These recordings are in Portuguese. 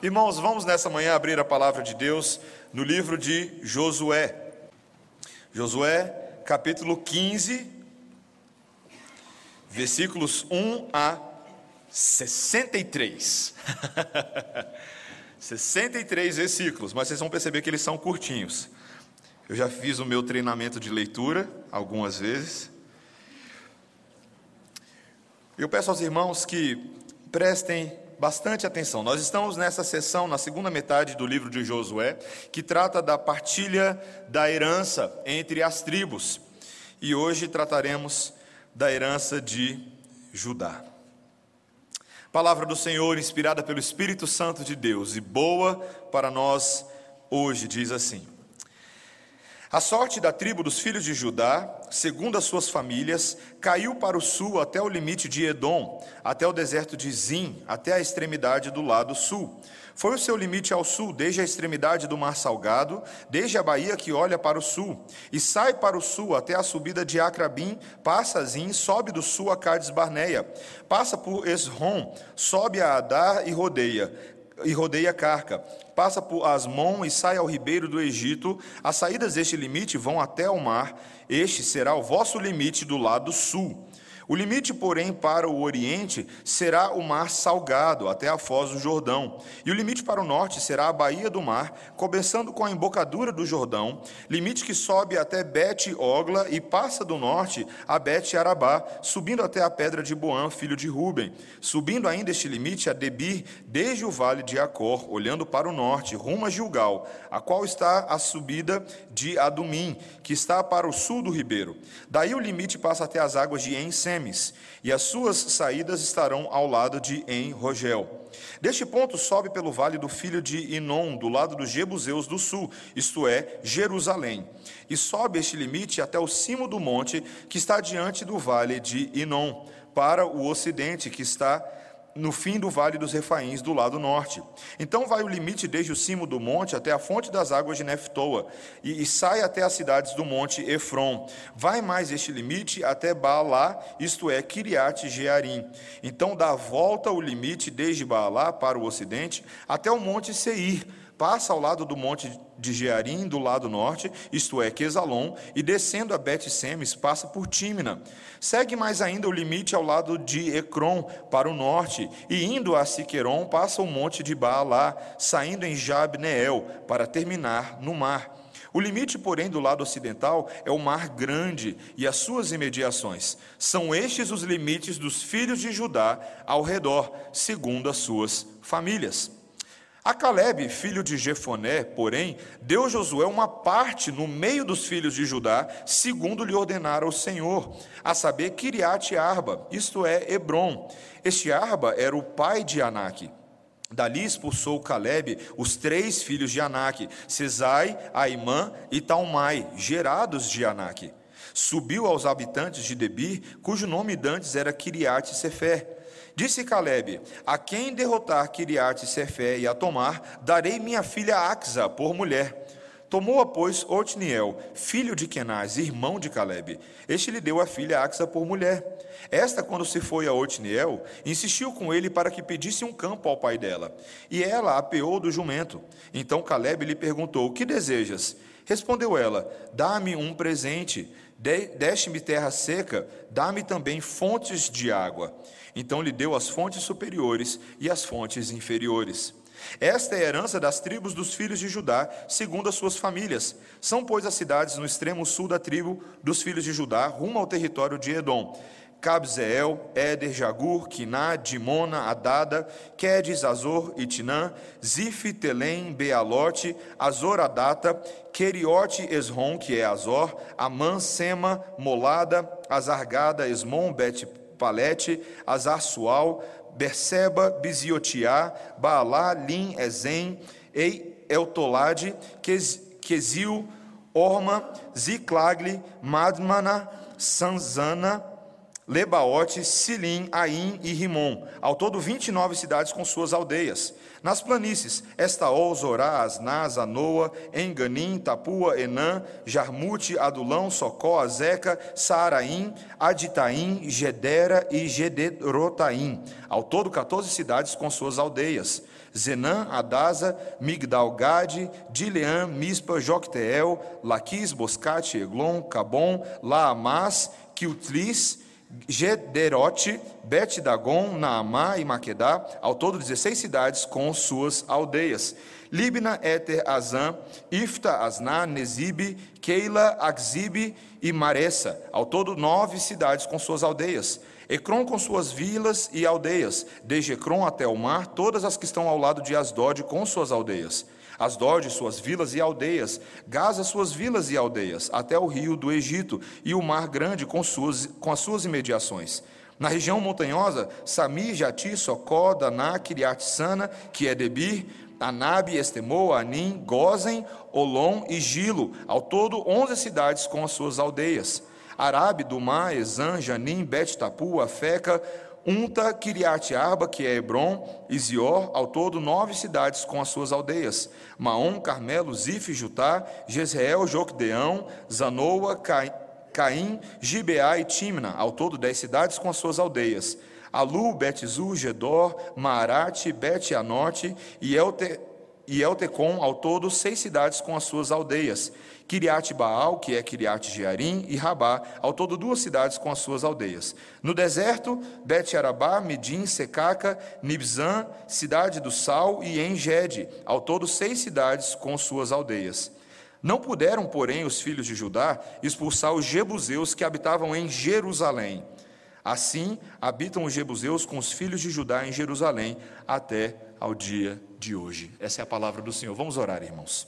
Irmãos, vamos nessa manhã abrir a palavra de Deus no livro de Josué. Josué, capítulo 15, versículos 1 a 63. 63 versículos, mas vocês vão perceber que eles são curtinhos. Eu já fiz o meu treinamento de leitura algumas vezes. Eu peço aos irmãos que prestem bastante atenção. Nós estamos nessa sessão, na segunda metade do livro de Josué, que trata da partilha da herança entre as tribos. E hoje trataremos da herança de Judá. Palavra do Senhor, inspirada pelo Espírito Santo de Deus e boa para nós hoje, diz assim: a sorte da tribo dos filhos de Judá, segundo as suas famílias, caiu para o sul até o limite de Edom, até o deserto de Zim, até a extremidade do lado sul. Foi o seu limite ao sul, desde a extremidade do Mar Salgado, desde a baía que olha para o sul, e sai para o sul até a subida de Acrabim, passa Zim, sobe do sul a Cades Barneia, passa por Esrom, sobe a Adar e rodeia e rodeia Carca. Passa por Asmon e sai ao ribeiro do Egito. As saídas deste limite vão até o mar. Este será o vosso limite do lado sul. O limite, porém, para o oriente será o mar salgado, até a foz do Jordão. E o limite para o norte será a baía do mar, começando com a embocadura do Jordão, limite que sobe até Bet-Ogla e passa do norte a Bet-Arabá, subindo até a pedra de Boã, filho de Ruben. Subindo ainda este limite a Debir, desde o vale de Acor, olhando para o norte, rumo a Gilgal, a qual está a subida de Adumim, que está para o sul do ribeiro. Daí o limite passa até as águas de Ensem, e as suas saídas estarão ao lado de En-Rogel. Deste ponto sobe pelo vale do filho de Inom, do lado dos Jebuseus do sul, isto é, Jerusalém, e sobe este limite até o cimo do monte que está diante do vale de Inom, para o ocidente, que está no fim do vale dos Refaíns, do lado norte. Então vai o limite desde o cimo do monte até a fonte das águas de Neftoa, e, e sai até as cidades do monte Efron. Vai mais este limite até Baalá, isto é, Kiriat Jearim. Então dá volta o limite desde Baalá para o ocidente até o monte Seir, passa ao lado do monte de Jearim, do lado norte, isto é, Quesalon, e descendo a Bet-Semes, passa por Tímina. Segue mais ainda o limite ao lado de Ecrom, para o norte, e indo a Siqueron, passa o monte de Baalá, saindo em Jabneel, para terminar no mar. O limite, porém, do lado ocidental é o Mar Grande e as suas imediações. São estes os limites dos filhos de Judá ao redor, segundo as suas famílias. A Caleb, filho de Jefoné, porém, deu Josué uma parte no meio dos filhos de Judá, segundo lhe ordenara o Senhor, a saber, Kiriat Arba, isto é, Hebron. Este Arba era o pai de Anak. Dali expulsou Caleb os três filhos de Anak, Cesai, Aimã e Talmai, gerados de Anak. Subiu aos habitantes de Debir, cujo nome dantes era Kiriat Sefer Disse Caleb: A quem derrotar Kiriat Sefé e a tomar, darei minha filha Axa por mulher. Tomou-a, pois, Otniel, filho de Kenaz, irmão de Caleb. Este lhe deu a filha Axa por mulher. Esta, quando se foi a Otniel, insistiu com ele para que pedisse um campo ao pai dela. E ela apeou do jumento. Então Caleb lhe perguntou: Que desejas? Respondeu ela: Dá-me um presente. Deste-me terra seca, dá-me também fontes de água. Então lhe deu as fontes superiores e as fontes inferiores. Esta é a herança das tribos dos filhos de Judá, segundo as suas famílias. São, pois, as cidades no extremo sul da tribo dos filhos de Judá, rumo ao território de Edom. Cabzeel, Éder, Jagur, Quiná, Dimona, Adada, Quedes, Azor, Itinã, Zif, Telém, Bealote, Azor, Adata, Queriote, Esrom, que é Azor, Amã, Sema, Molada, Azargada, Esmon, Bet Palete, Azar Sual, Berseba, Biziotiá, Baalá, Lim, Ezen, Ei, Eltolade, Quesil, Orma, Ziclagle, Madmana, Sanzana, Lebaote, Silim, Aim e Rimon, ao todo 29 cidades com suas aldeias. Nas planícies, Estaol, Zorá, Asnaz, Anoa, Enganim, Tapua, Enã, Jarmute, Adulão, Socó, Azeca, Saaraim, Aditaim, Gedera e Gederotaim, ao todo 14 cidades com suas aldeias. Zenã, Adasa, Migdalgade, Dileã, Mispa, Jocteel, Laquis, Boscate, Eglon, Cabon, Laamás, Quiltlis, Gederote, Bet Dagon, Naamá e Maquedá, ao todo 16 cidades com suas aldeias. Libna, Éter, Azã, Ifta, Asná, Nezibe, Keila, Akzibe e Maressa, ao todo nove cidades com suas aldeias. Ecrom com suas vilas e aldeias, desde Ecrom até o mar, todas as que estão ao lado de Asdod com suas aldeias. Asdod, suas vilas e aldeias, Gaza, suas vilas e aldeias, até o rio do Egito e o mar grande com, suas, com as suas imediações. Na região montanhosa, Samir, Jati, Socó, Daná, Kiriat Sana, que é Debir, Anabe, Estemou, Anim, Gozen, Olom e Gilo, ao todo onze cidades com as suas aldeias. Arabe, Dumá, Ezan, Janim, Bet Tapu, Afeca, Unta, Kiriat Arba, que é Hebron, e Zior, ao todo nove cidades com as suas aldeias. Maom, Carmelo, Zif, Jutá, Jezreel, Joquedeão, Zanoa, Caim, Gibeá e Timna, ao todo dez cidades com as suas aldeias. Alu, Betzu, Gedor, Maarate, Bet-Anote e Eltecom, ao todo seis cidades com as suas aldeias. Kiriat Baal, que é Kiriat Jearim, e Rabá, ao todo duas cidades com as suas aldeias. No deserto, Bet Arabá, Medim, Secaca, Nibzan, cidade do Sal, e Engede, ao todo seis cidades com suas aldeias. Não puderam, porém, os filhos de Judá expulsar os jebuseus que habitavam em Jerusalém. Assim habitam os jebuseus com os filhos de Judá em Jerusalém até ao dia de hoje. Essa é a palavra do Senhor. Vamos orar, irmãos.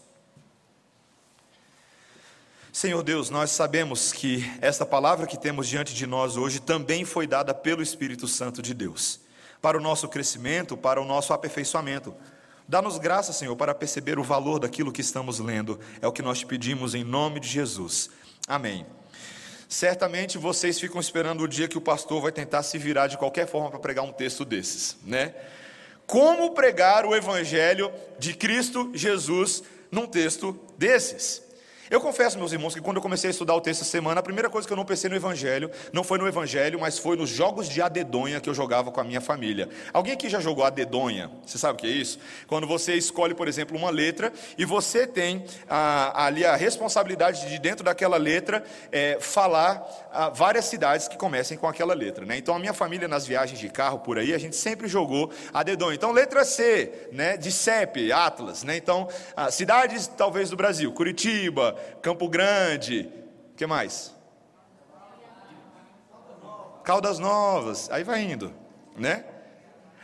Senhor Deus, nós sabemos que esta palavra que temos diante de nós hoje também foi dada pelo Espírito Santo de Deus, para o nosso crescimento, para o nosso aperfeiçoamento. Dá-nos graça, Senhor, para perceber o valor daquilo que estamos lendo. É o que nós te pedimos em nome de Jesus. Amém. Certamente vocês ficam esperando o dia que o pastor vai tentar se virar de qualquer forma para pregar um texto desses, né? Como pregar o evangelho de Cristo Jesus num texto desses? Eu confesso, meus irmãos, que quando eu comecei a estudar o texto essa semana, a primeira coisa que eu não pensei no Evangelho, não foi no Evangelho, mas foi nos jogos de adedonha que eu jogava com a minha família. Alguém aqui já jogou adedonha? Você sabe o que é isso? Quando você escolhe, por exemplo, uma letra e você tem ah, ali a responsabilidade de, dentro daquela letra, é, falar várias cidades que comecem com aquela letra. Né? Então, a minha família, nas viagens de carro por aí, a gente sempre jogou adedonha. Então, letra C, né, de CEP, Atlas. Né? Então, cidades talvez do Brasil, Curitiba, Campo Grande, o que mais? Caldas Novas, aí vai indo, né?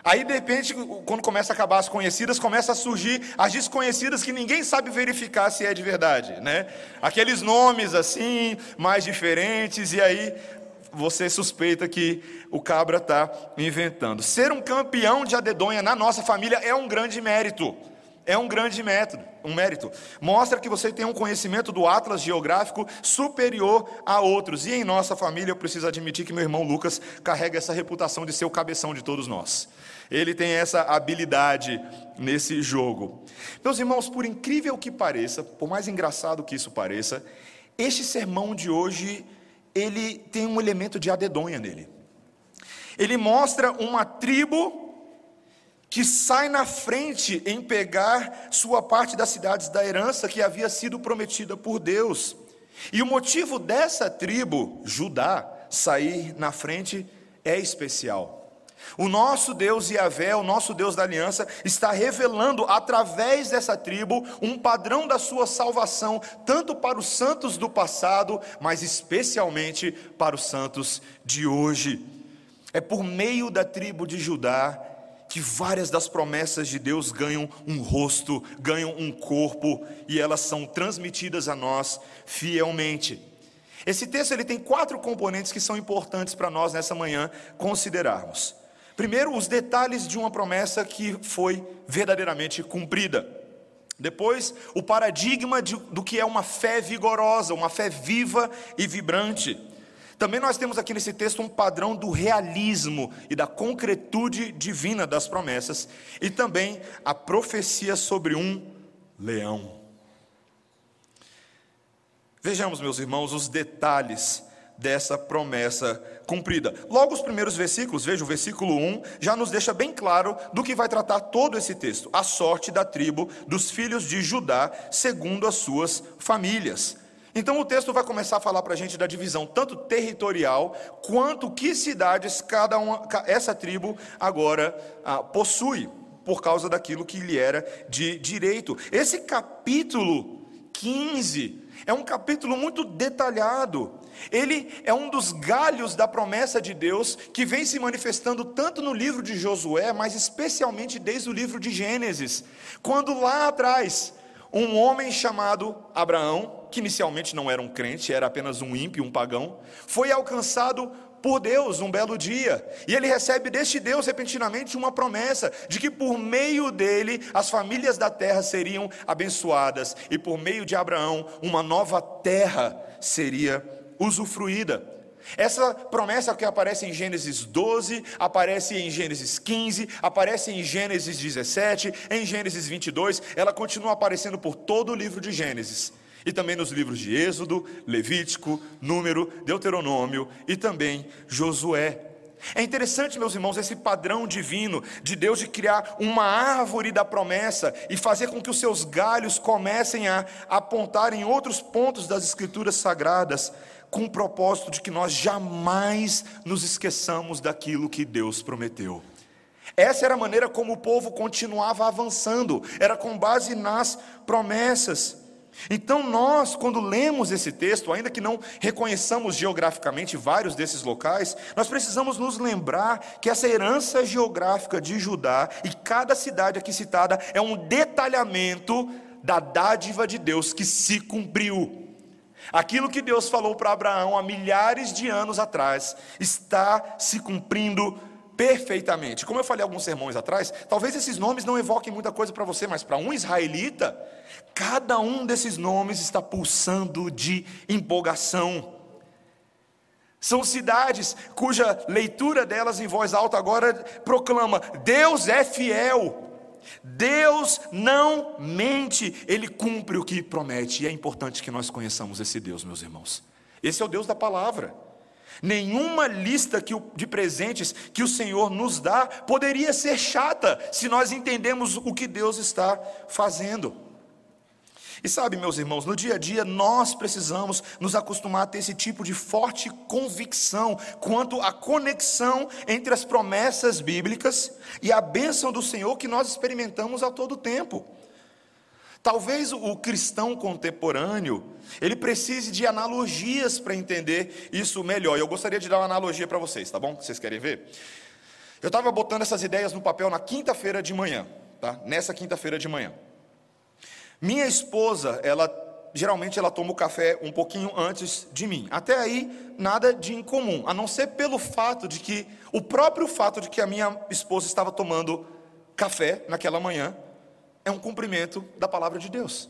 Aí, de repente, quando começa a acabar as conhecidas, começa a surgir as desconhecidas que ninguém sabe verificar se é de verdade, né? Aqueles nomes assim, mais diferentes, e aí você suspeita que o cabra está inventando. Ser um campeão de adedonha na nossa família é um grande mérito. É um grande método, um mérito. Mostra que você tem um conhecimento do atlas geográfico superior a outros. E em nossa família, eu preciso admitir que meu irmão Lucas carrega essa reputação de ser o cabeção de todos nós. Ele tem essa habilidade nesse jogo. Meus irmãos, por incrível que pareça, por mais engraçado que isso pareça, este sermão de hoje, ele tem um elemento de adedonha nele. Ele mostra uma tribo que sai na frente em pegar sua parte das cidades da herança que havia sido prometida por Deus. E o motivo dessa tribo, Judá, sair na frente é especial. O nosso Deus Yahvé, o nosso Deus da aliança, está revelando através dessa tribo um padrão da sua salvação, tanto para os santos do passado, mas especialmente para os santos de hoje. É por meio da tribo de Judá que várias das promessas de Deus ganham um rosto, ganham um corpo e elas são transmitidas a nós fielmente. Esse texto ele tem quatro componentes que são importantes para nós nessa manhã considerarmos. Primeiro, os detalhes de uma promessa que foi verdadeiramente cumprida. Depois, o paradigma de, do que é uma fé vigorosa, uma fé viva e vibrante. Também nós temos aqui nesse texto um padrão do realismo e da concretude divina das promessas, e também a profecia sobre um leão. Vejamos, meus irmãos, os detalhes dessa promessa cumprida. Logo, os primeiros versículos, veja o versículo 1, já nos deixa bem claro do que vai tratar todo esse texto: a sorte da tribo dos filhos de Judá, segundo as suas famílias. Então, o texto vai começar a falar para a gente da divisão tanto territorial quanto que cidades cada uma, essa tribo agora ah, possui, por causa daquilo que lhe era de direito. Esse capítulo 15 é um capítulo muito detalhado. Ele é um dos galhos da promessa de Deus que vem se manifestando tanto no livro de Josué, mas especialmente desde o livro de Gênesis, quando lá atrás um homem chamado Abraão, que inicialmente não era um crente, era apenas um ímpio, um pagão, foi alcançado por Deus um belo dia, e ele recebe deste Deus repentinamente uma promessa de que por meio dele as famílias da terra seriam abençoadas, e por meio de Abraão uma nova terra seria usufruída. Essa promessa que aparece em Gênesis 12, aparece em Gênesis 15, aparece em Gênesis 17, em Gênesis 22, ela continua aparecendo por todo o livro de Gênesis. E também nos livros de Êxodo, Levítico, Número, Deuteronômio e também Josué. É interessante, meus irmãos, esse padrão divino de Deus de criar uma árvore da promessa e fazer com que os seus galhos comecem a apontar em outros pontos das Escrituras sagradas, com o propósito de que nós jamais nos esqueçamos daquilo que Deus prometeu. Essa era a maneira como o povo continuava avançando, era com base nas promessas. Então, nós, quando lemos esse texto, ainda que não reconheçamos geograficamente vários desses locais, nós precisamos nos lembrar que essa herança geográfica de Judá e cada cidade aqui citada é um detalhamento da dádiva de Deus que se cumpriu. Aquilo que Deus falou para Abraão há milhares de anos atrás está se cumprindo perfeitamente. Como eu falei alguns sermões atrás, talvez esses nomes não evoquem muita coisa para você, mas para um israelita, Cada um desses nomes está pulsando de empolgação. São cidades cuja leitura delas em voz alta agora proclama: Deus é fiel. Deus não mente, Ele cumpre o que promete, e é importante que nós conheçamos esse Deus, meus irmãos. Esse é o Deus da palavra. Nenhuma lista de presentes que o Senhor nos dá poderia ser chata se nós entendemos o que Deus está fazendo. E sabe, meus irmãos, no dia a dia nós precisamos nos acostumar a ter esse tipo de forte convicção quanto à conexão entre as promessas bíblicas e a bênção do Senhor que nós experimentamos a todo tempo. Talvez o cristão contemporâneo, ele precise de analogias para entender isso melhor. Eu gostaria de dar uma analogia para vocês, tá bom? Vocês querem ver? Eu estava botando essas ideias no papel na quinta-feira de manhã, tá? Nessa quinta-feira de manhã. Minha esposa, ela geralmente ela toma o café um pouquinho antes de mim. Até aí nada de incomum, a não ser pelo fato de que o próprio fato de que a minha esposa estava tomando café naquela manhã é um cumprimento da palavra de Deus.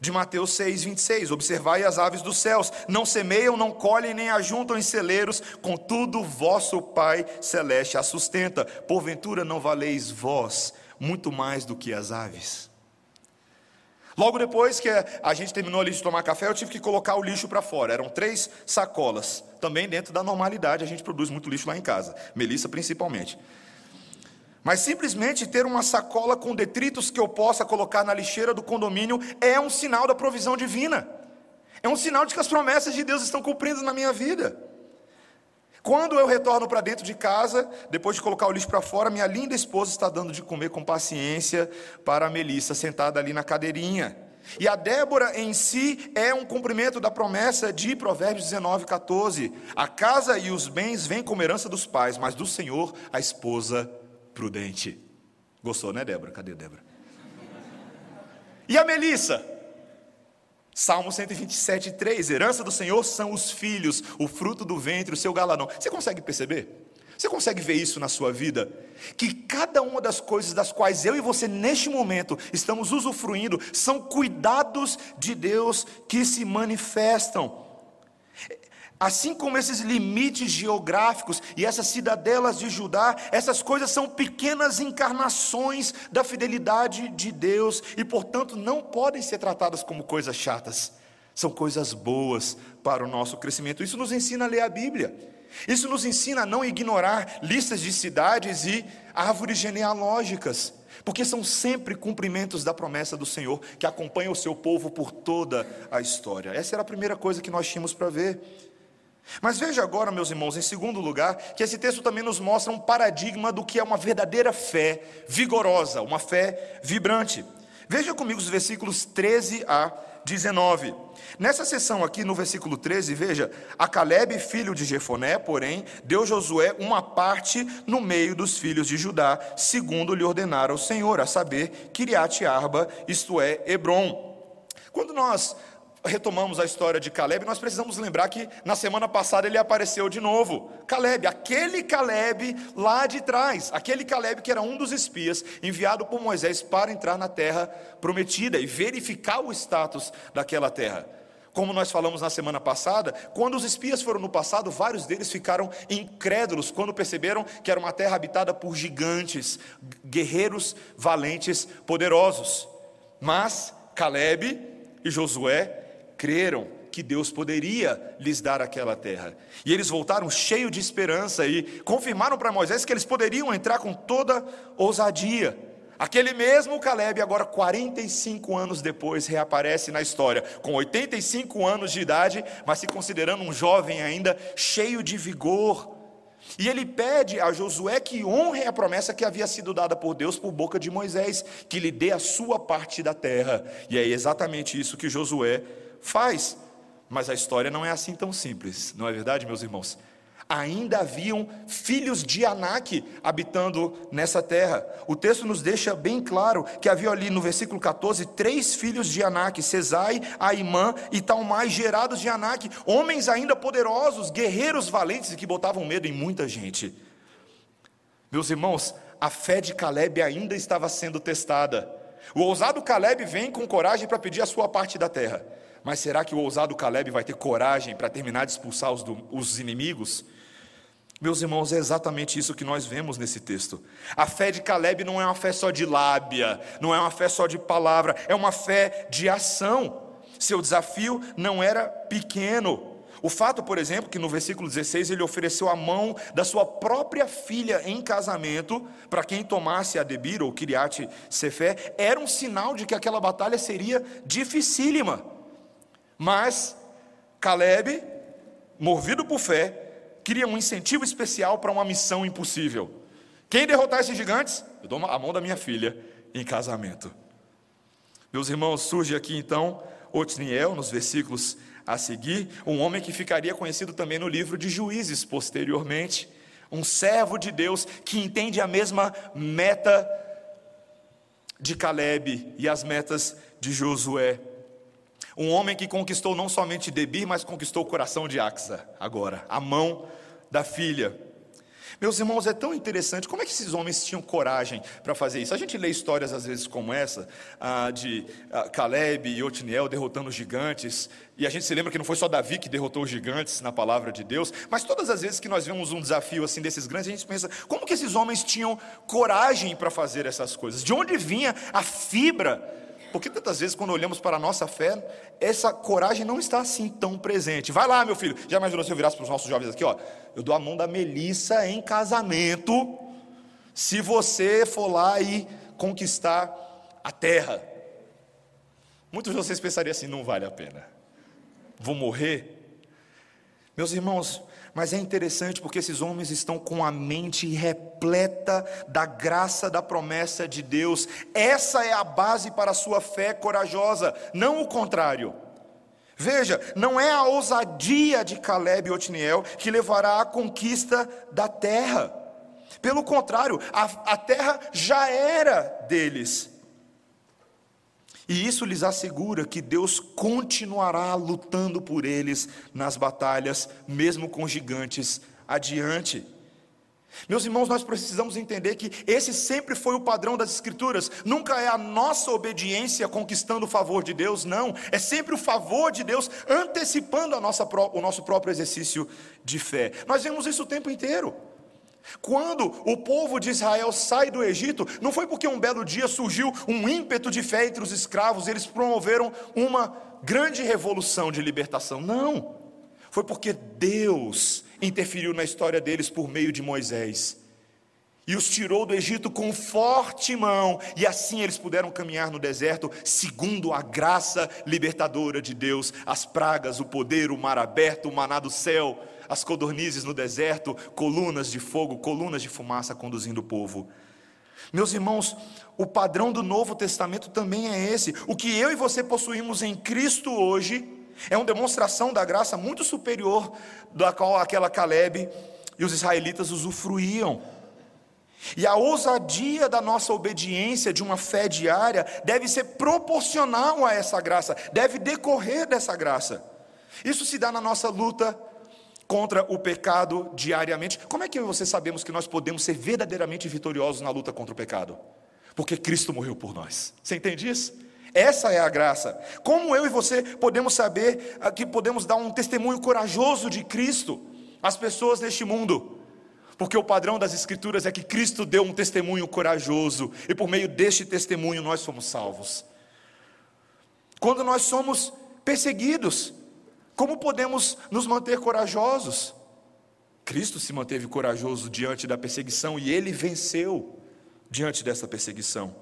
De Mateus 6, 26, observai as aves dos céus, não semeiam, não colhem, nem ajuntam em celeiros, contudo vosso Pai Celeste a sustenta, porventura não valeis vós muito mais do que as aves? Logo depois que a gente terminou ali de tomar café, eu tive que colocar o lixo para fora. Eram três sacolas. Também dentro da normalidade, a gente produz muito lixo lá em casa. Melissa principalmente. Mas simplesmente ter uma sacola com detritos que eu possa colocar na lixeira do condomínio é um sinal da provisão divina. É um sinal de que as promessas de Deus estão cumprindo na minha vida. Quando eu retorno para dentro de casa, depois de colocar o lixo para fora, minha linda esposa está dando de comer com paciência para a Melissa, sentada ali na cadeirinha. E a Débora em si é um cumprimento da promessa de Provérbios 19, 14. A casa e os bens vêm como herança dos pais, mas do Senhor a esposa prudente. Gostou, né, Débora? Cadê Débora? E a Melissa? Salmo 127, 3: Herança do Senhor são os filhos, o fruto do ventre, o seu galadão. Você consegue perceber? Você consegue ver isso na sua vida? Que cada uma das coisas das quais eu e você neste momento estamos usufruindo são cuidados de Deus que se manifestam. Assim como esses limites geográficos e essas cidadelas de Judá, essas coisas são pequenas encarnações da fidelidade de Deus e, portanto, não podem ser tratadas como coisas chatas. São coisas boas para o nosso crescimento. Isso nos ensina a ler a Bíblia. Isso nos ensina a não ignorar listas de cidades e árvores genealógicas, porque são sempre cumprimentos da promessa do Senhor que acompanha o seu povo por toda a história. Essa era a primeira coisa que nós tínhamos para ver. Mas veja agora, meus irmãos, em segundo lugar, que esse texto também nos mostra um paradigma do que é uma verdadeira fé vigorosa, uma fé vibrante. Veja comigo os versículos 13 a 19. Nessa sessão aqui, no versículo 13, veja: A Caleb, filho de Jefoné, porém, deu Josué uma parte no meio dos filhos de Judá, segundo lhe ordenara o Senhor, a saber, Kiriat Arba, isto é, Hebron. Quando nós retomamos a história de Caleb, nós precisamos lembrar que na semana passada ele apareceu de novo. Caleb, aquele Caleb lá de trás, aquele Caleb que era um dos espias enviado por Moisés para entrar na terra prometida e verificar o status daquela terra. Como nós falamos na semana passada, quando os espias foram no passado, vários deles ficaram incrédulos quando perceberam que era uma terra habitada por gigantes, guerreiros valentes, poderosos. Mas Caleb e Josué creram que Deus poderia lhes dar aquela terra. E eles voltaram cheios de esperança e confirmaram para Moisés que eles poderiam entrar com toda ousadia. Aquele mesmo Caleb, agora 45 anos depois, reaparece na história, com 85 anos de idade, mas se considerando um jovem ainda cheio de vigor. E ele pede a Josué que honre a promessa que havia sido dada por Deus por boca de Moisés, que lhe dê a sua parte da terra. E é exatamente isso que Josué Faz. Mas a história não é assim tão simples, não é verdade, meus irmãos? Ainda haviam filhos de Anak habitando nessa terra. O texto nos deixa bem claro que havia ali no versículo 14 três filhos de Anak, Cesai, Aimã e Talmai, gerados de Anak, homens ainda poderosos, guerreiros valentes que botavam medo em muita gente. Meus irmãos, a fé de Caleb ainda estava sendo testada. O ousado Caleb vem com coragem para pedir a sua parte da terra. Mas será que o ousado Caleb vai ter coragem para terminar de expulsar os, do, os inimigos? Meus irmãos, é exatamente isso que nós vemos nesse texto. A fé de Caleb não é uma fé só de lábia, não é uma fé só de palavra, é uma fé de ação. Seu desafio não era pequeno. O fato, por exemplo, que no versículo 16 ele ofereceu a mão da sua própria filha em casamento para quem tomasse a Debir ou Kiriat Sefé, era um sinal de que aquela batalha seria dificílima. Mas Caleb, movido por fé, queria um incentivo especial para uma missão impossível. Quem derrotar esses gigantes? Eu dou a mão da minha filha em casamento. Meus irmãos, surge aqui então Otniel, nos versículos a seguir, um homem que ficaria conhecido também no livro de Juízes posteriormente, um servo de Deus que entende a mesma meta de Caleb e as metas de Josué. Um homem que conquistou não somente Debir, mas conquistou o coração de Axa, agora, a mão da filha. Meus irmãos, é tão interessante como é que esses homens tinham coragem para fazer isso. A gente lê histórias às vezes como essa, ah, de ah, Caleb e Otniel derrotando gigantes, e a gente se lembra que não foi só Davi que derrotou os gigantes na palavra de Deus, mas todas as vezes que nós vemos um desafio assim desses grandes, a gente pensa, como que esses homens tinham coragem para fazer essas coisas? De onde vinha a fibra porque tantas vezes, quando olhamos para a nossa fé, essa coragem não está assim tão presente. Vai lá, meu filho. Já imaginou se eu virasse para os nossos jovens aqui, ó? Eu dou a mão da Melissa em casamento, se você for lá e conquistar a terra. Muitos de vocês pensariam assim: não vale a pena. Vou morrer. Meus irmãos, mas é interessante porque esses homens estão com a mente repleta da graça da promessa de Deus. Essa é a base para a sua fé corajosa, não o contrário. Veja, não é a ousadia de Caleb e Otniel que levará à conquista da terra. Pelo contrário, a, a terra já era deles. E isso lhes assegura que Deus continuará lutando por eles nas batalhas, mesmo com gigantes adiante. Meus irmãos, nós precisamos entender que esse sempre foi o padrão das Escrituras. Nunca é a nossa obediência conquistando o favor de Deus, não. É sempre o favor de Deus antecipando nossa, o nosso próprio exercício de fé. Nós vemos isso o tempo inteiro. Quando o povo de Israel sai do Egito, não foi porque um belo dia surgiu um ímpeto de fé entre os escravos, eles promoveram uma grande revolução de libertação. Não. Foi porque Deus interferiu na história deles por meio de Moisés. E os tirou do Egito com forte mão, e assim eles puderam caminhar no deserto, segundo a graça libertadora de Deus, as pragas, o poder, o mar aberto, o maná do céu, as codornizes no deserto, colunas de fogo, colunas de fumaça conduzindo o povo. Meus irmãos, o padrão do Novo Testamento também é esse. O que eu e você possuímos em Cristo hoje é uma demonstração da graça muito superior da qual aquela Caleb e os israelitas usufruíam. E a ousadia da nossa obediência, de uma fé diária, deve ser proporcional a essa graça, deve decorrer dessa graça. Isso se dá na nossa luta contra o pecado diariamente. Como é que você sabemos que nós podemos ser verdadeiramente vitoriosos na luta contra o pecado? Porque Cristo morreu por nós. Você entende isso? Essa é a graça. Como eu e você podemos saber ah, que podemos dar um testemunho corajoso de Cristo às pessoas neste mundo? Porque o padrão das Escrituras é que Cristo deu um testemunho corajoso e por meio deste testemunho nós somos salvos. Quando nós somos perseguidos, como podemos nos manter corajosos? Cristo se manteve corajoso diante da perseguição e ele venceu diante dessa perseguição.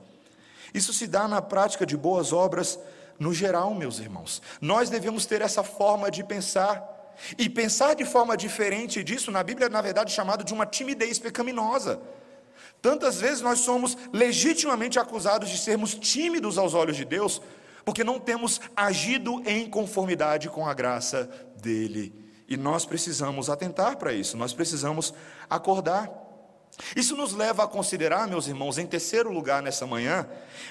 Isso se dá na prática de boas obras no geral, meus irmãos. Nós devemos ter essa forma de pensar. E pensar de forma diferente disso, na Bíblia, na verdade, é chamado de uma timidez pecaminosa. Tantas vezes nós somos legitimamente acusados de sermos tímidos aos olhos de Deus, porque não temos agido em conformidade com a graça dEle. E nós precisamos atentar para isso, nós precisamos acordar. Isso nos leva a considerar, meus irmãos, em terceiro lugar nessa manhã,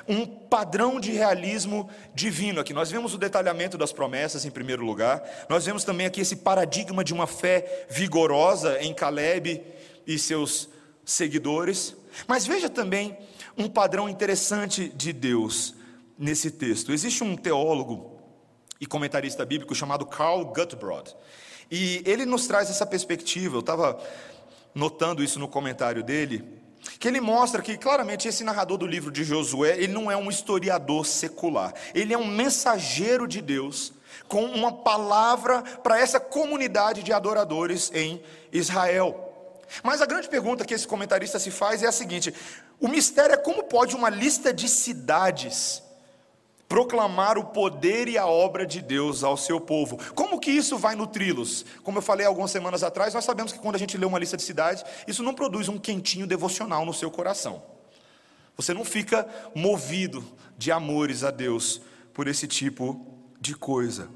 um padrão de realismo divino. Aqui nós vemos o detalhamento das promessas em primeiro lugar, nós vemos também aqui esse paradigma de uma fé vigorosa em Caleb e seus seguidores. Mas veja também um padrão interessante de Deus nesse texto. Existe um teólogo e comentarista bíblico chamado Carl Gutbrod, e ele nos traz essa perspectiva. Eu estava notando isso no comentário dele, que ele mostra que claramente esse narrador do livro de Josué, ele não é um historiador secular, ele é um mensageiro de Deus com uma palavra para essa comunidade de adoradores em Israel. Mas a grande pergunta que esse comentarista se faz é a seguinte: o mistério é como pode uma lista de cidades proclamar o poder e a obra de Deus ao seu povo. Como que isso vai nutri-los? Como eu falei algumas semanas atrás, nós sabemos que quando a gente lê uma lista de cidades, isso não produz um quentinho devocional no seu coração. Você não fica movido de amores a Deus por esse tipo de coisa.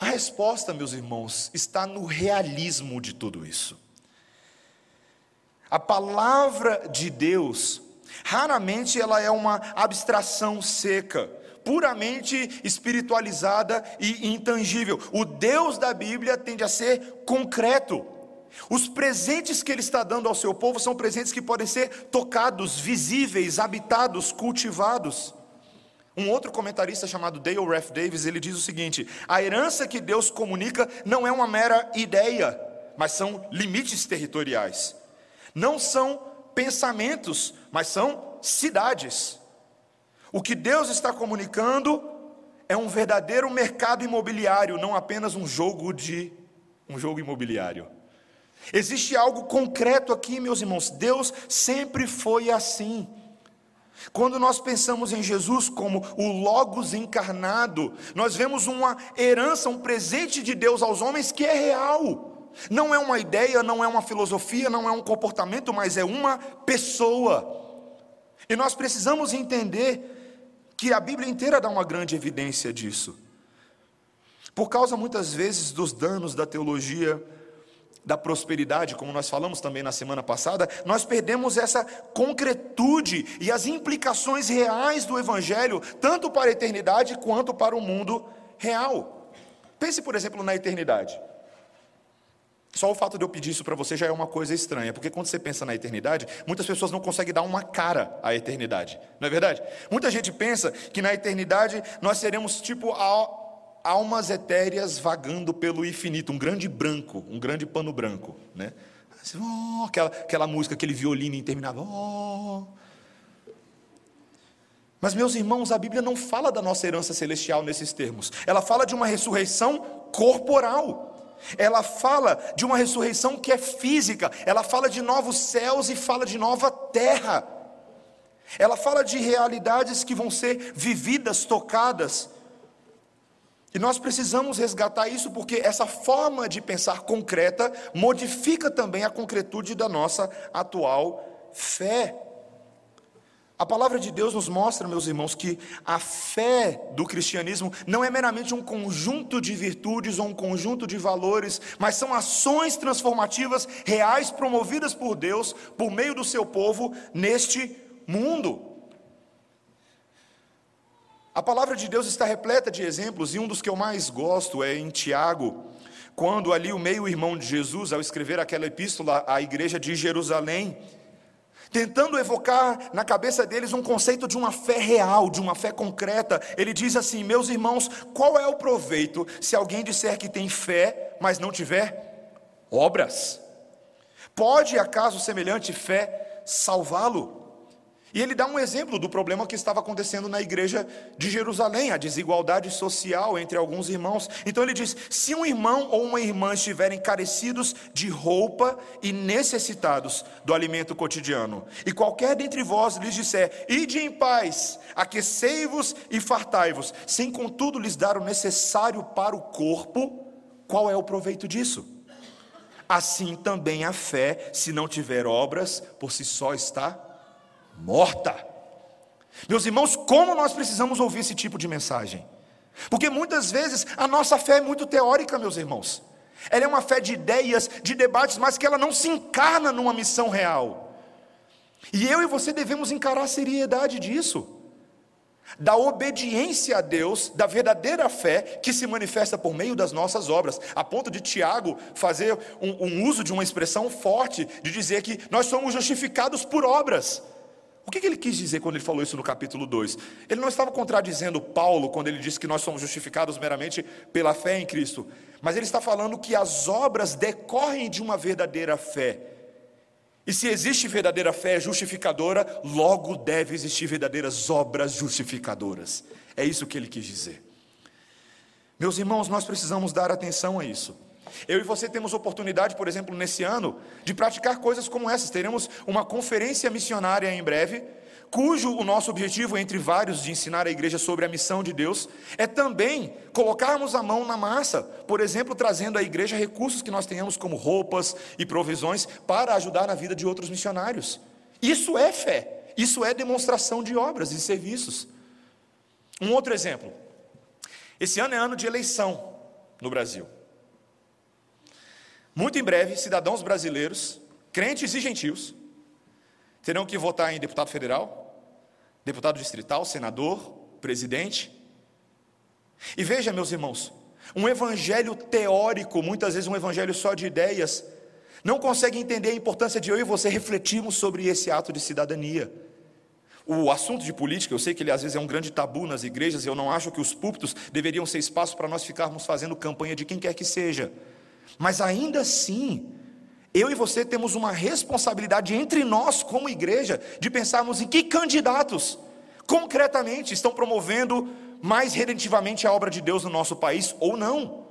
A resposta, meus irmãos, está no realismo de tudo isso. A palavra de Deus Raramente ela é uma abstração seca, puramente espiritualizada e intangível. O Deus da Bíblia tende a ser concreto. Os presentes que ele está dando ao seu povo são presentes que podem ser tocados, visíveis, habitados, cultivados. Um outro comentarista chamado Dale Ref Davis, ele diz o seguinte: a herança que Deus comunica não é uma mera ideia, mas são limites territoriais. Não são pensamentos, mas são cidades. O que Deus está comunicando é um verdadeiro mercado imobiliário, não apenas um jogo de um jogo imobiliário. Existe algo concreto aqui, meus irmãos. Deus sempre foi assim. Quando nós pensamos em Jesus como o Logos encarnado, nós vemos uma herança, um presente de Deus aos homens que é real. Não é uma ideia, não é uma filosofia, não é um comportamento, mas é uma pessoa. E nós precisamos entender que a Bíblia inteira dá uma grande evidência disso. Por causa muitas vezes dos danos da teologia da prosperidade, como nós falamos também na semana passada, nós perdemos essa concretude e as implicações reais do Evangelho, tanto para a eternidade quanto para o mundo real. Pense, por exemplo, na eternidade. Só o fato de eu pedir isso para você já é uma coisa estranha, porque quando você pensa na eternidade, muitas pessoas não conseguem dar uma cara à eternidade, não é verdade? Muita gente pensa que na eternidade nós seremos tipo almas etéreas vagando pelo infinito, um grande branco, um grande pano branco, né? Oh, aquela, aquela música, aquele violino interminável. Oh. Mas, meus irmãos, a Bíblia não fala da nossa herança celestial nesses termos. Ela fala de uma ressurreição corporal. Ela fala de uma ressurreição que é física, ela fala de novos céus e fala de nova terra. Ela fala de realidades que vão ser vividas, tocadas. E nós precisamos resgatar isso porque essa forma de pensar concreta modifica também a concretude da nossa atual fé. A palavra de Deus nos mostra, meus irmãos, que a fé do cristianismo não é meramente um conjunto de virtudes ou um conjunto de valores, mas são ações transformativas reais promovidas por Deus por meio do seu povo neste mundo. A palavra de Deus está repleta de exemplos, e um dos que eu mais gosto é em Tiago, quando ali o meio-irmão de Jesus, ao escrever aquela epístola à igreja de Jerusalém, tentando evocar na cabeça deles um conceito de uma fé real, de uma fé concreta. Ele diz assim: Meus irmãos, qual é o proveito se alguém disser que tem fé, mas não tiver obras? Pode acaso semelhante fé salvá-lo? E ele dá um exemplo do problema que estava acontecendo na igreja de Jerusalém, a desigualdade social entre alguns irmãos. Então ele diz: se um irmão ou uma irmã estiverem carecidos de roupa e necessitados do alimento cotidiano, e qualquer dentre vós lhes disser: ide em paz, aquecei-vos e fartai-vos, sem contudo lhes dar o necessário para o corpo, qual é o proveito disso? Assim também a fé, se não tiver obras, por si só está morta. Meus irmãos, como nós precisamos ouvir esse tipo de mensagem? Porque muitas vezes a nossa fé é muito teórica, meus irmãos. Ela é uma fé de ideias, de debates, mas que ela não se encarna numa missão real. E eu e você devemos encarar a seriedade disso. Da obediência a Deus, da verdadeira fé que se manifesta por meio das nossas obras, a ponto de Tiago fazer um, um uso de uma expressão forte, de dizer que nós somos justificados por obras. O que ele quis dizer quando ele falou isso no capítulo 2? Ele não estava contradizendo Paulo quando ele disse que nós somos justificados meramente pela fé em Cristo, mas ele está falando que as obras decorrem de uma verdadeira fé. E se existe verdadeira fé justificadora, logo deve existir verdadeiras obras justificadoras. É isso que ele quis dizer. Meus irmãos, nós precisamos dar atenção a isso. Eu e você temos oportunidade, por exemplo, nesse ano, de praticar coisas como essas. Teremos uma conferência missionária em breve, cujo o nosso objetivo, entre vários, de ensinar a igreja sobre a missão de Deus, é também colocarmos a mão na massa, por exemplo, trazendo à igreja recursos que nós tenhamos, como roupas e provisões, para ajudar na vida de outros missionários. Isso é fé, isso é demonstração de obras e serviços. Um outro exemplo: esse ano é ano de eleição no Brasil. Muito em breve, cidadãos brasileiros, crentes e gentios, terão que votar em deputado federal, deputado distrital, senador, presidente. E veja, meus irmãos, um evangelho teórico, muitas vezes um evangelho só de ideias, não consegue entender a importância de eu e você refletirmos sobre esse ato de cidadania. O assunto de política, eu sei que ele às vezes é um grande tabu nas igrejas, e eu não acho que os púlpitos deveriam ser espaço para nós ficarmos fazendo campanha de quem quer que seja. Mas ainda assim, eu e você temos uma responsabilidade entre nós, como igreja, de pensarmos em que candidatos concretamente estão promovendo mais redentivamente a obra de Deus no nosso país ou não.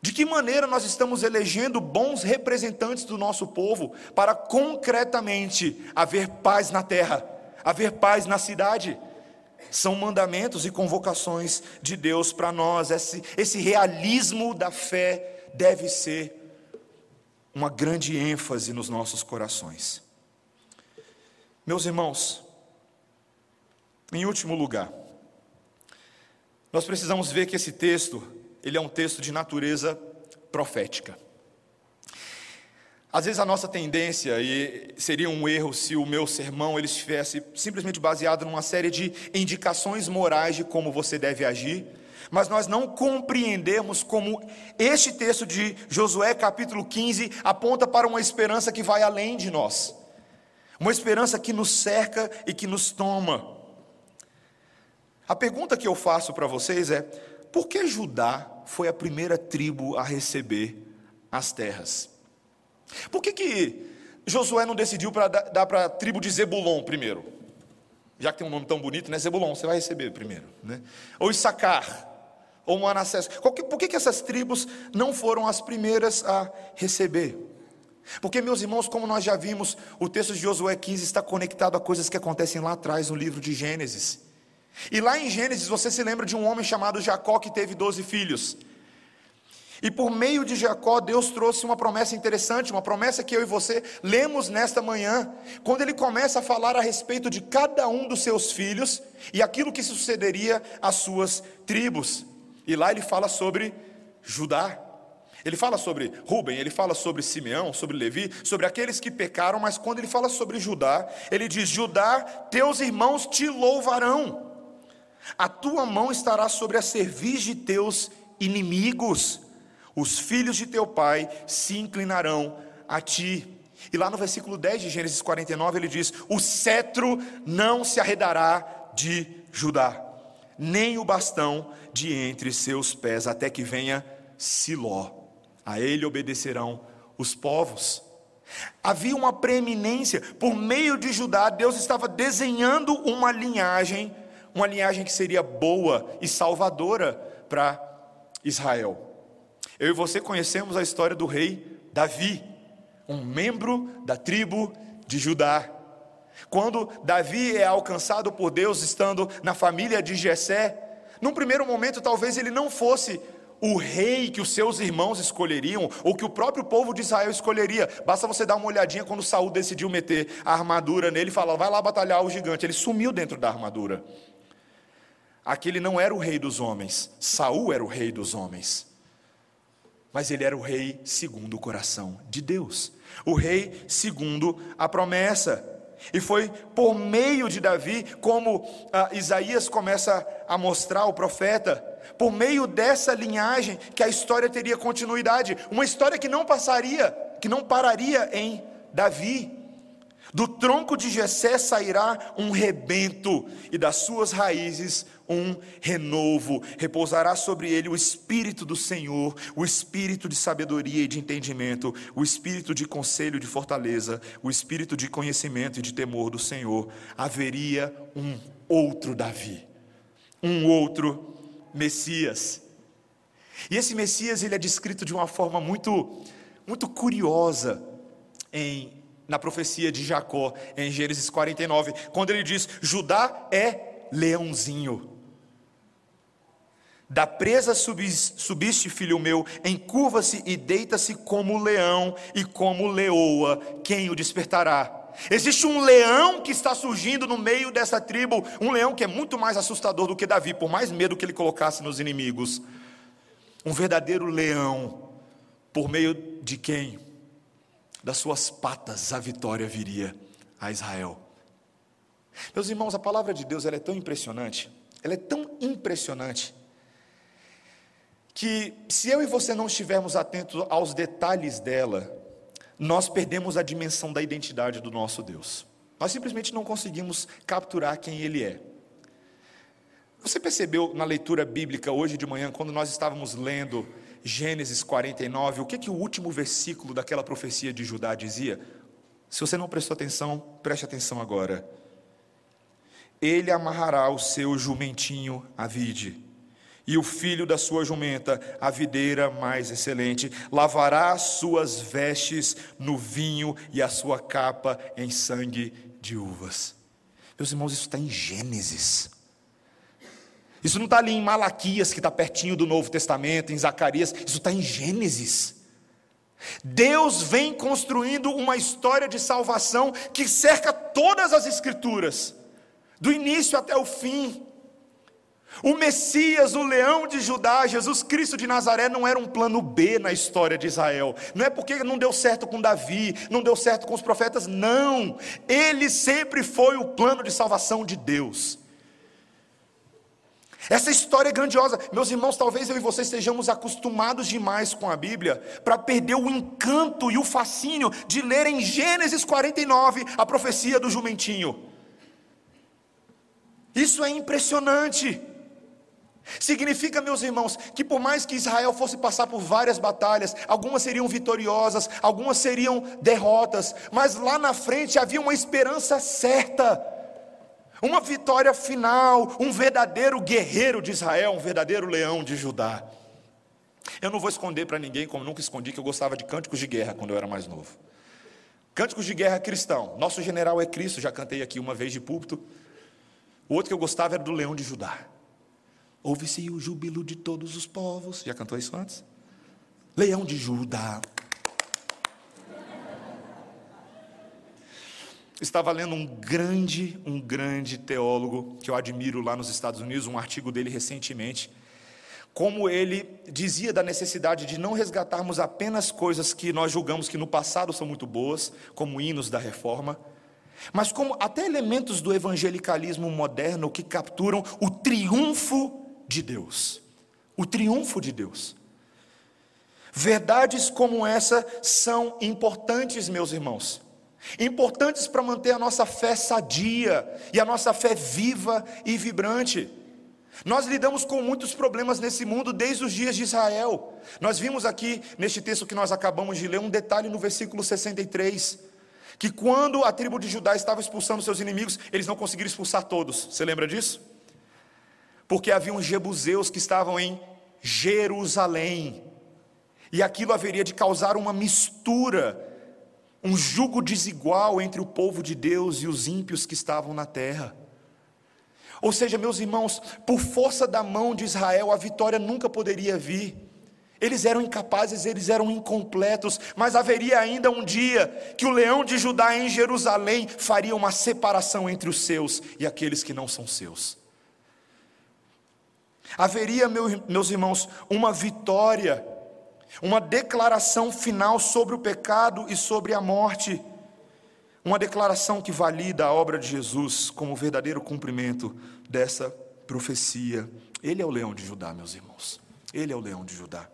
De que maneira nós estamos elegendo bons representantes do nosso povo para concretamente haver paz na terra, haver paz na cidade? São mandamentos e convocações de Deus para nós, esse, esse realismo da fé deve ser uma grande ênfase nos nossos corações. Meus irmãos, em último lugar, nós precisamos ver que esse texto, ele é um texto de natureza profética. Às vezes a nossa tendência, e seria um erro se o meu sermão ele estivesse simplesmente baseado numa série de indicações morais de como você deve agir, mas nós não compreendemos como este texto de Josué, capítulo 15, aponta para uma esperança que vai além de nós, uma esperança que nos cerca e que nos toma. A pergunta que eu faço para vocês é: por que Judá foi a primeira tribo a receber as terras? Por que, que Josué não decidiu para dar para a tribo de Zebulon primeiro? Já que tem um nome tão bonito, né? Zebulon, você vai receber primeiro. Né? Ou Issacar, ou Manassés. Por que, que essas tribos não foram as primeiras a receber? Porque, meus irmãos, como nós já vimos, o texto de Josué 15 está conectado a coisas que acontecem lá atrás no livro de Gênesis. E lá em Gênesis você se lembra de um homem chamado Jacó que teve doze filhos. E por meio de Jacó, Deus trouxe uma promessa interessante, uma promessa que eu e você lemos nesta manhã, quando ele começa a falar a respeito de cada um dos seus filhos e aquilo que sucederia às suas tribos. E lá ele fala sobre Judá. Ele fala sobre Ruben, ele fala sobre Simeão, sobre Levi, sobre aqueles que pecaram, mas quando ele fala sobre Judá, ele diz: Judá, teus irmãos te louvarão, a tua mão estará sobre a cerviz de teus inimigos os filhos de teu pai se inclinarão a ti. E lá no versículo 10 de Gênesis 49 ele diz: O cetro não se arredará de Judá, nem o bastão de entre seus pés, até que venha Siló. A ele obedecerão os povos. Havia uma preeminência, por meio de Judá, Deus estava desenhando uma linhagem, uma linhagem que seria boa e salvadora para Israel. Eu e você conhecemos a história do rei Davi, um membro da tribo de Judá. Quando Davi é alcançado por Deus estando na família de Jessé, num primeiro momento talvez ele não fosse o rei que os seus irmãos escolheriam, ou que o próprio povo de Israel escolheria. Basta você dar uma olhadinha quando Saul decidiu meter a armadura nele e falar: vai lá batalhar o gigante. Ele sumiu dentro da armadura. Aquele não era o rei dos homens, Saul era o rei dos homens mas ele era o rei segundo o coração de Deus, o rei segundo a promessa. E foi por meio de Davi, como ah, Isaías começa a mostrar, o profeta, por meio dessa linhagem, que a história teria continuidade, uma história que não passaria, que não pararia em Davi. Do tronco de Jessé sairá um rebento, e das suas raízes um renovo. Repousará sobre ele o espírito do Senhor, o espírito de sabedoria e de entendimento, o espírito de conselho e de fortaleza, o espírito de conhecimento e de temor do Senhor. Haveria um outro Davi, um outro Messias. E esse Messias ele é descrito de uma forma muito muito curiosa em na profecia de Jacó, em Gênesis 49, quando ele diz: Judá é leãozinho. Da presa subiste, filho meu, encurva-se e deita-se como leão e como leoa, quem o despertará? Existe um leão que está surgindo no meio dessa tribo, um leão que é muito mais assustador do que Davi, por mais medo que ele colocasse nos inimigos. Um verdadeiro leão, por meio de quem? das suas patas a vitória viria a Israel. Meus irmãos, a palavra de Deus ela é tão impressionante, ela é tão impressionante, que se eu e você não estivermos atentos aos detalhes dela, nós perdemos a dimensão da identidade do nosso Deus. Nós simplesmente não conseguimos capturar quem Ele é. Você percebeu na leitura bíblica hoje de manhã, quando nós estávamos lendo Gênesis 49, o que, que o último versículo daquela profecia de Judá dizia? Se você não prestou atenção, preste atenção agora. Ele amarrará o seu jumentinho à vide, e o filho da sua jumenta a videira mais excelente, lavará as suas vestes no vinho e a sua capa em sangue de uvas. Meus irmãos, isso está em Gênesis. Isso não está ali em Malaquias, que está pertinho do Novo Testamento, em Zacarias, isso está em Gênesis. Deus vem construindo uma história de salvação que cerca todas as Escrituras, do início até o fim. O Messias, o leão de Judá, Jesus Cristo de Nazaré, não era um plano B na história de Israel. Não é porque não deu certo com Davi, não deu certo com os profetas, não. Ele sempre foi o plano de salvação de Deus. Essa história é grandiosa. Meus irmãos, talvez eu e vocês estejamos acostumados demais com a Bíblia para perder o encanto e o fascínio de ler em Gênesis 49 a profecia do jumentinho. Isso é impressionante. Significa, meus irmãos, que por mais que Israel fosse passar por várias batalhas, algumas seriam vitoriosas, algumas seriam derrotas, mas lá na frente havia uma esperança certa, uma vitória final, um verdadeiro guerreiro de Israel, um verdadeiro leão de Judá. Eu não vou esconder para ninguém, como nunca escondi, que eu gostava de cânticos de guerra quando eu era mais novo. Cânticos de guerra cristão. Nosso general é Cristo, já cantei aqui uma vez de púlpito. O outro que eu gostava era do leão de Judá. Ouve-se o júbilo de todos os povos. Já cantou isso antes? Leão de Judá. Estava lendo um grande, um grande teólogo que eu admiro lá nos Estados Unidos, um artigo dele recentemente, como ele dizia da necessidade de não resgatarmos apenas coisas que nós julgamos que no passado são muito boas, como hinos da reforma, mas como até elementos do evangelicalismo moderno que capturam o triunfo de Deus. O triunfo de Deus. Verdades como essa são importantes, meus irmãos. Importantes para manter a nossa fé sadia e a nossa fé viva e vibrante. Nós lidamos com muitos problemas nesse mundo desde os dias de Israel. Nós vimos aqui, neste texto que nós acabamos de ler, um detalhe no versículo 63. Que quando a tribo de Judá estava expulsando seus inimigos, eles não conseguiram expulsar todos. Você lembra disso? Porque haviam jebuseus que estavam em Jerusalém, e aquilo haveria de causar uma mistura, um jugo desigual entre o povo de Deus e os ímpios que estavam na terra. Ou seja, meus irmãos, por força da mão de Israel, a vitória nunca poderia vir. Eles eram incapazes, eles eram incompletos, mas haveria ainda um dia que o leão de Judá em Jerusalém faria uma separação entre os seus e aqueles que não são seus. Haveria, meus irmãos, uma vitória, uma declaração final sobre o pecado e sobre a morte. Uma declaração que valida a obra de Jesus como verdadeiro cumprimento dessa profecia. Ele é o leão de Judá, meus irmãos. Ele é o leão de Judá.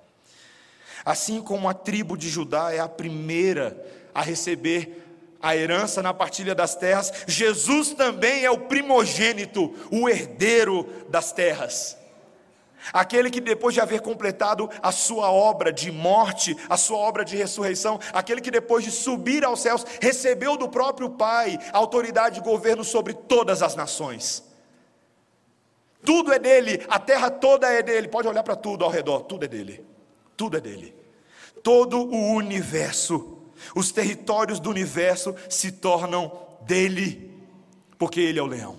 Assim como a tribo de Judá é a primeira a receber a herança na partilha das terras, Jesus também é o primogênito, o herdeiro das terras. Aquele que depois de haver completado a sua obra de morte, a sua obra de ressurreição, aquele que depois de subir aos céus recebeu do próprio Pai autoridade de governo sobre todas as nações. Tudo é dele, a terra toda é dele. Pode olhar para tudo ao redor, tudo é dele. Tudo é dele. Todo o universo, os territórios do universo se tornam dele, porque ele é o leão.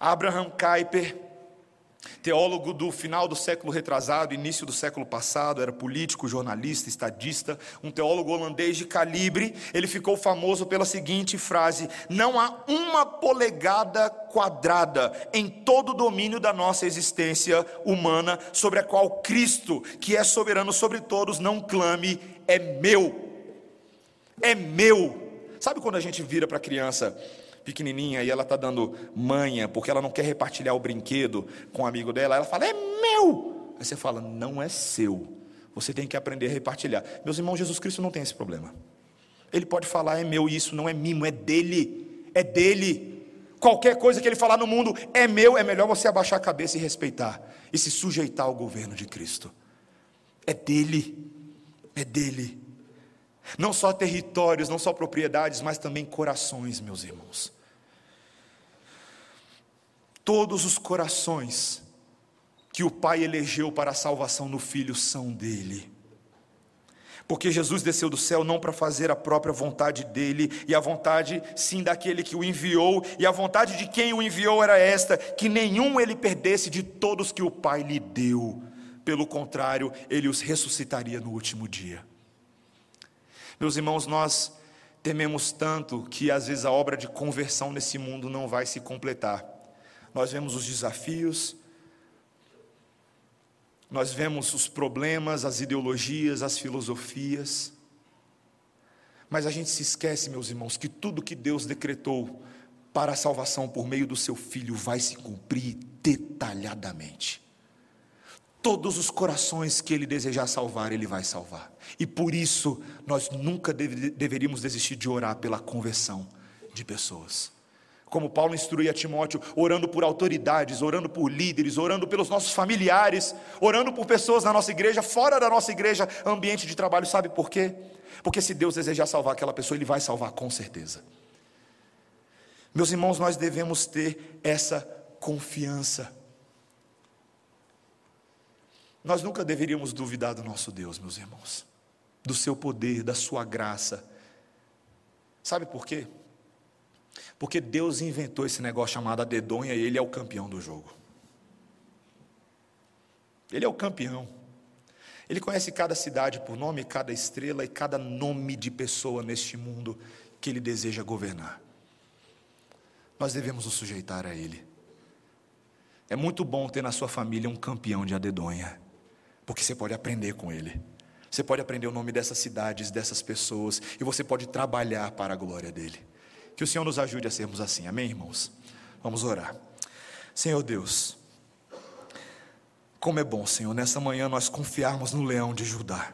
Abraham Kuyper teólogo do final do século retrasado, início do século passado, era político, jornalista, estadista, um teólogo holandês de calibre. Ele ficou famoso pela seguinte frase: Não há uma polegada quadrada em todo o domínio da nossa existência humana sobre a qual Cristo, que é soberano sobre todos, não clame, é meu. É meu. Sabe quando a gente vira para a criança pequenininha e ela está dando manha porque ela não quer repartilhar o brinquedo com o um amigo dela, ela fala: É meu. Aí você fala: Não é seu. Você tem que aprender a repartilhar. Meus irmãos, Jesus Cristo não tem esse problema. Ele pode falar: É meu, isso não é mimo, é dele. É dele. Qualquer coisa que ele falar no mundo é meu, é melhor você abaixar a cabeça e respeitar e se sujeitar ao governo de Cristo. É dele. É dele. Não só territórios, não só propriedades, mas também corações, meus irmãos. Todos os corações que o Pai elegeu para a salvação no Filho são dele. Porque Jesus desceu do céu não para fazer a própria vontade dele, e a vontade sim daquele que o enviou, e a vontade de quem o enviou era esta: que nenhum ele perdesse de todos que o Pai lhe deu. Pelo contrário, ele os ressuscitaria no último dia. Meus irmãos, nós tememos tanto que às vezes a obra de conversão nesse mundo não vai se completar. Nós vemos os desafios, nós vemos os problemas, as ideologias, as filosofias, mas a gente se esquece, meus irmãos, que tudo que Deus decretou para a salvação por meio do seu filho vai se cumprir detalhadamente. Todos os corações que ele desejar salvar, ele vai salvar. E por isso, nós nunca deve, deveríamos desistir de orar pela conversão de pessoas. Como Paulo instruía Timóteo, orando por autoridades, orando por líderes, orando pelos nossos familiares, orando por pessoas na nossa igreja, fora da nossa igreja, ambiente de trabalho, sabe por quê? Porque se Deus desejar salvar aquela pessoa, Ele vai salvar com certeza. Meus irmãos, nós devemos ter essa confiança. Nós nunca deveríamos duvidar do nosso Deus, meus irmãos, do seu poder, da sua graça. Sabe por quê? Porque Deus inventou esse negócio chamado a dedonha e ele é o campeão do jogo. Ele é o campeão. Ele conhece cada cidade por nome, cada estrela e cada nome de pessoa neste mundo que ele deseja governar. Nós devemos nos sujeitar a ele. É muito bom ter na sua família um campeão de adedonha porque você pode aprender com ele. Você pode aprender o nome dessas cidades, dessas pessoas, e você pode trabalhar para a glória dele. Que o Senhor nos ajude a sermos assim, amém, irmãos? Vamos orar. Senhor Deus, como é bom, Senhor, nessa manhã nós confiarmos no leão de Judá,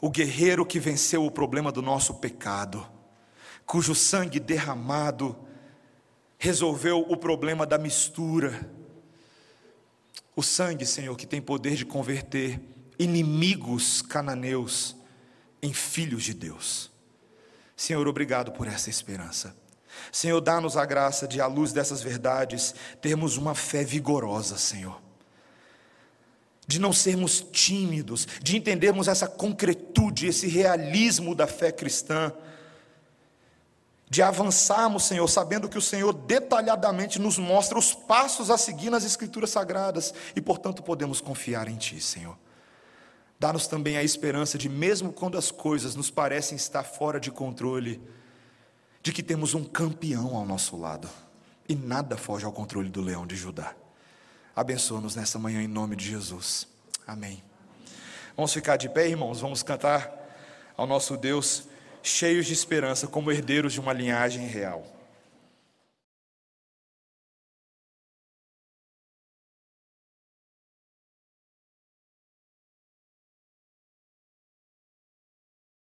o guerreiro que venceu o problema do nosso pecado, cujo sangue derramado resolveu o problema da mistura o sangue, Senhor, que tem poder de converter inimigos cananeus em filhos de Deus. Senhor, obrigado por essa esperança. Senhor, dá-nos a graça de, à luz dessas verdades, termos uma fé vigorosa, Senhor. De não sermos tímidos, de entendermos essa concretude, esse realismo da fé cristã de avançarmos, Senhor, sabendo que o Senhor detalhadamente nos mostra os passos a seguir nas Escrituras Sagradas e, portanto, podemos confiar em Ti, Senhor. Dá-nos também a esperança de, mesmo quando as coisas nos parecem estar fora de controle, de que temos um campeão ao nosso lado e nada foge ao controle do leão de Judá. Abençoa-nos nessa manhã em nome de Jesus. Amém. Vamos ficar de pé, irmãos, vamos cantar ao nosso Deus cheios de esperança, como herdeiros de uma linhagem real.